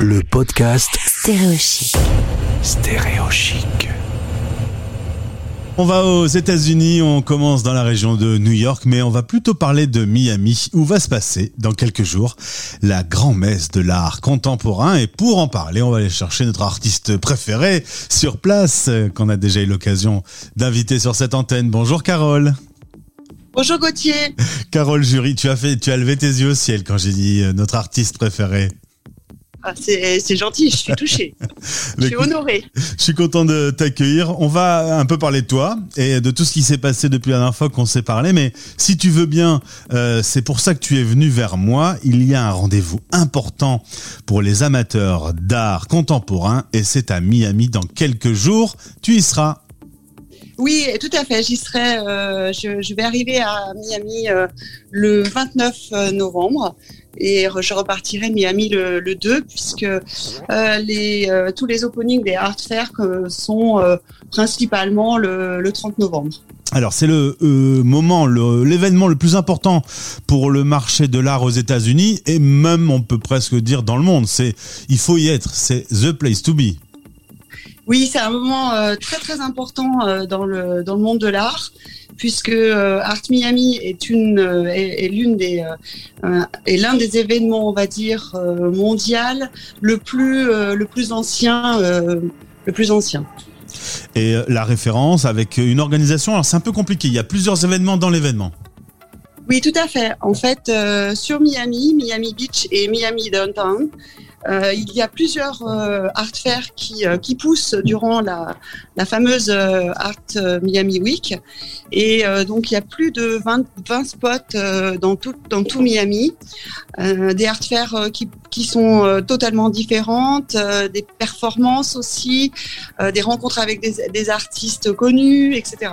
le podcast Stéréochic. Stéréochic. On va aux États-Unis, on commence dans la région de New York, mais on va plutôt parler de Miami, où va se passer, dans quelques jours, la grand-messe de l'art contemporain. Et pour en parler, on va aller chercher notre artiste préféré sur place, euh, qu'on a déjà eu l'occasion d'inviter sur cette antenne. Bonjour Carole. Bonjour Gauthier. Carole Jury, tu as fait, tu as levé tes yeux au ciel quand j'ai dit euh, notre artiste préféré. Ah, c'est gentil, je suis touchée. je suis honorée. Je suis content de t'accueillir. On va un peu parler de toi et de tout ce qui s'est passé depuis la dernière fois qu'on s'est parlé. Mais si tu veux bien, euh, c'est pour ça que tu es venu vers moi. Il y a un rendez-vous important pour les amateurs d'art contemporain et c'est à Miami dans quelques jours. Tu y seras. Oui, tout à fait. J'y serai. euh, je, je vais arriver à Miami euh, le 29 novembre et je repartirai Miami le, le 2 puisque euh, les, euh, tous les openings des art fairs euh, sont principalement le, le 30 novembre. Alors c'est le euh, moment, le- l'événement le plus important pour le marché de l'art aux États-Unis et même on peut presque dire dans le monde. C'est il faut y être. C'est the place to be. Oui, c'est un moment euh, très très important euh, dans le dans le monde de l'art puisque euh, Art Miami est une euh, est, l'une des euh, est l'un des événements on va dire mondial le plus le plus ancien le plus ancien. et la référence avec une organisation. Alors c'est un peu compliqué. Il y a plusieurs événements dans l'événement. Oui, tout à fait. En fait, euh, sur Miami, Miami Beach et Miami Downtown, euh, il y a plusieurs euh, art fairs qui, euh, qui poussent durant la, la fameuse euh, Art euh, Miami Week. Et euh, donc, il y a plus de 20, 20 spots dans, tout, dans tout Miami. Des art fairs qui, qui sont totalement différentes, des performances aussi, des rencontres avec des, des artistes connus, etc.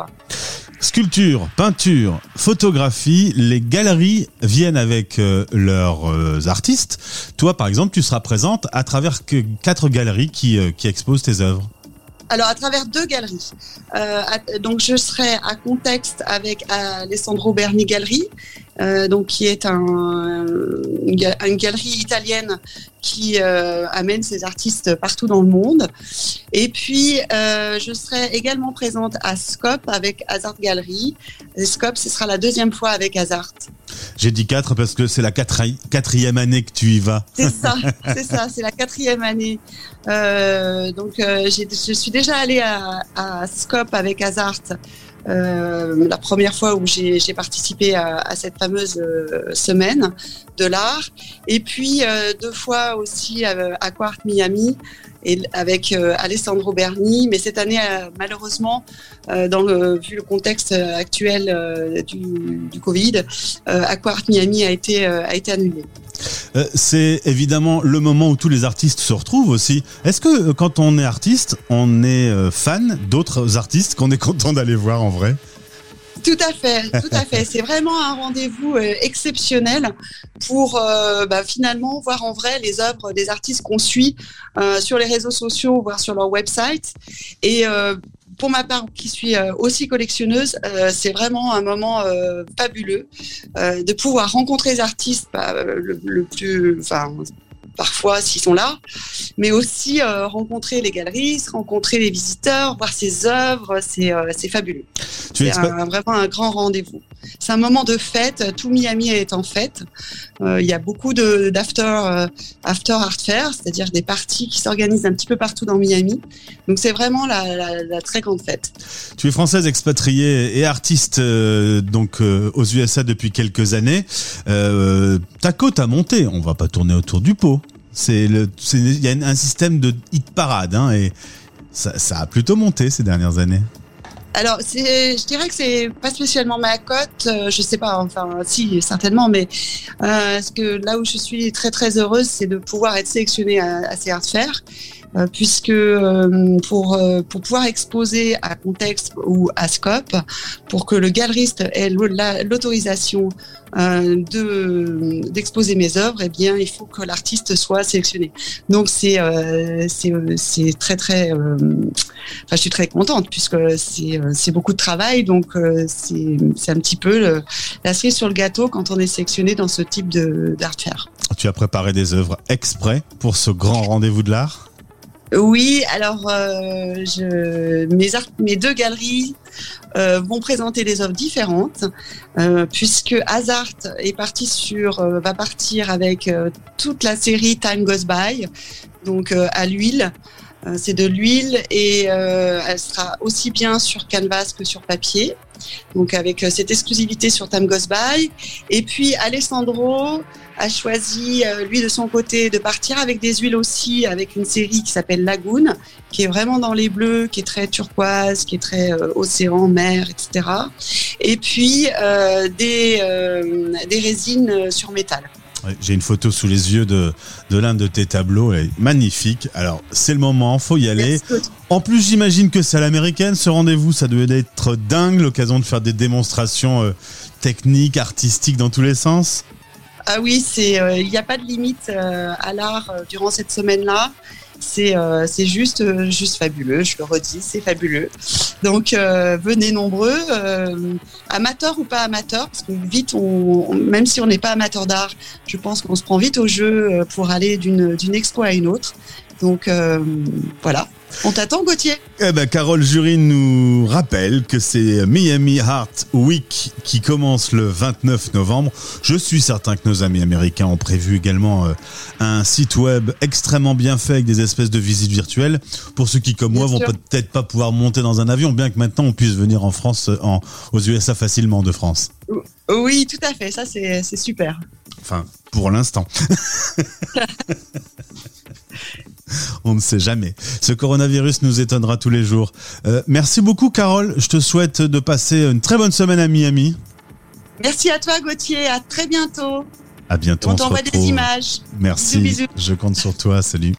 Sculpture, peinture, photographie, les galeries viennent avec euh, leurs euh, artistes. Toi, par exemple, tu seras présente à travers quatre galeries qui, euh, qui exposent tes œuvres. Alors, à travers deux galeries. Euh, donc, je serai à contexte avec Alessandro Berni Gallery, euh, donc qui est un, une, ga- une galerie italienne qui euh, amène ses artistes partout dans le monde. Et puis, euh, je serai également présente à Scope avec Hazard Gallery. Et Scope, ce sera la deuxième fois avec Hazard. J'ai dit quatre parce que c'est la quatri- quatrième année que tu y vas. C'est ça, c'est ça, c'est la quatrième année. Euh, donc, euh, je suis déjà allée à, à Scope avec Hazard euh, la première fois où j'ai j'ai participé à, à cette fameuse euh, semaine de l'art. Et puis, euh, deux fois aussi à, à Quart Miami et avec euh, Alessandro Berni. Mais cette année, euh, malheureusement, euh, dans le, vu le contexte actuel du, Covid, Aquart Miami a été, a été annulé. C'est évidemment le moment où tous les artistes se retrouvent aussi. Est-ce que quand on est artiste, on est fan d'autres artistes qu'on est content d'aller voir en vrai? Tout à fait, tout à fait. C'est vraiment un rendez-vous euh, exceptionnel pour euh, bah, finalement voir en vrai les œuvres des artistes qu'on suit euh, sur les réseaux sociaux, voire sur leur website. Et pour ma part, qui suis aussi collectionneuse, c'est vraiment un moment fabuleux de pouvoir rencontrer les artistes bah, le, le plus, enfin parfois s'ils sont là, mais aussi euh, rencontrer les galeristes, rencontrer les visiteurs, voir ses œuvres, c'est euh, fabuleux. C'est vraiment un grand rendez-vous. C'est un moment de fête. Tout Miami est en fête. Euh, Il y a beaucoup d'after euh, after art fair, c'est-à-dire des parties qui s'organisent un petit peu partout dans Miami. Donc c'est vraiment la, la- la très grande fête. Tu es française expatriée et artiste donc aux USA depuis quelques années. Ta cote a monté. On va pas tourner autour du pot. C'est le, il y a un système de hit parade hein, et ça, a plutôt monté ces dernières années. Alors, je dirais que c'est pas spécialement ma cote, euh, je sais pas, enfin, si, certainement, mais euh, que là où je suis très très heureuse, c'est de pouvoir être sélectionnée à, ces euh, puisque euh, pour euh, pour pouvoir exposer à contexte ou à scope, pour que le galeriste ait l'au- la- l'autorisation euh, de d'exposer mes œuvres, eh bien, il faut que l'artiste soit sélectionné. Donc, c'est euh, c'est très très euh, Enfin, je suis très contente puisque c'est euh, beaucoup de travail, donc euh, c'est un petit peu la cerise sur le gâteau quand on est sélectionné dans ce type de d'art fair. tu as préparé des œuvres exprès pour ce grand rendez-vous de l'art? Oui, alors euh, mes, deux galeries euh, vont présenter des œuvres différentes, euh, puisque Hazard est parti sur, euh, va partir avec toute la série Time Goes By, donc à l'huile. Euh, C'est de l'huile et euh, elle sera aussi bien sur canvas que sur papier. Donc avec euh, cette exclusivité sur Time Goes By. Et puis Alessandro a choisi, lui de son côté, de partir avec des huiles aussi, avec une série qui s'appelle Lagoon, qui est vraiment dans les bleus, qui est très turquoise, qui est très euh, océan, mer, etc. Et puis euh, des, euh, des résines sur métal. J'ai une photo sous les yeux de, de l'un de tes tableaux, elle est magnifique. Alors, c'est le moment, faut y aller. En plus, j'imagine que c'est à l'américaine ce rendez-vous, ça devait être dingue, l'occasion de faire des démonstrations euh, techniques, artistiques dans tous les sens. Ah oui, c'est euh, il n'y a pas de limite euh, à l'art durant cette semaine-là. C'est euh, euh, juste fabuleux. Je le redis, c'est fabuleux. Donc euh, venez nombreux, amateurs ou pas amateurs, parce que vite, même si on n'est pas amateur d'art, je pense qu'on se prend vite au jeu pour aller d'une expo à une autre. Donc euh, voilà. On t'attend, Gauthier? Eh ben, Carole Jury nous rappelle que c'est Miami Art Week qui commence le 29 novembre. Je suis certain que nos amis américains ont prévu également euh, un site web extrêmement bien fait avec des espèces de visites virtuelles. Pour ceux qui, comme Bien moi, vont peut-être pas pouvoir monter dans un avion, bien que maintenant on puisse venir en France, euh, en, aux USA facilement de France. Oui, tout à fait. Ça, c'est super. Enfin, pour l'instant. On ne sait jamais. Ce coronavirus nous étonnera tous les jours. Euh, merci beaucoup, Carole. Je te souhaite de passer une très bonne semaine à Miami. Merci à toi, Gauthier. À très bientôt. À bientôt. on t'envoie des images. Merci. Bisous, bisous. Je compte sur toi. Salut.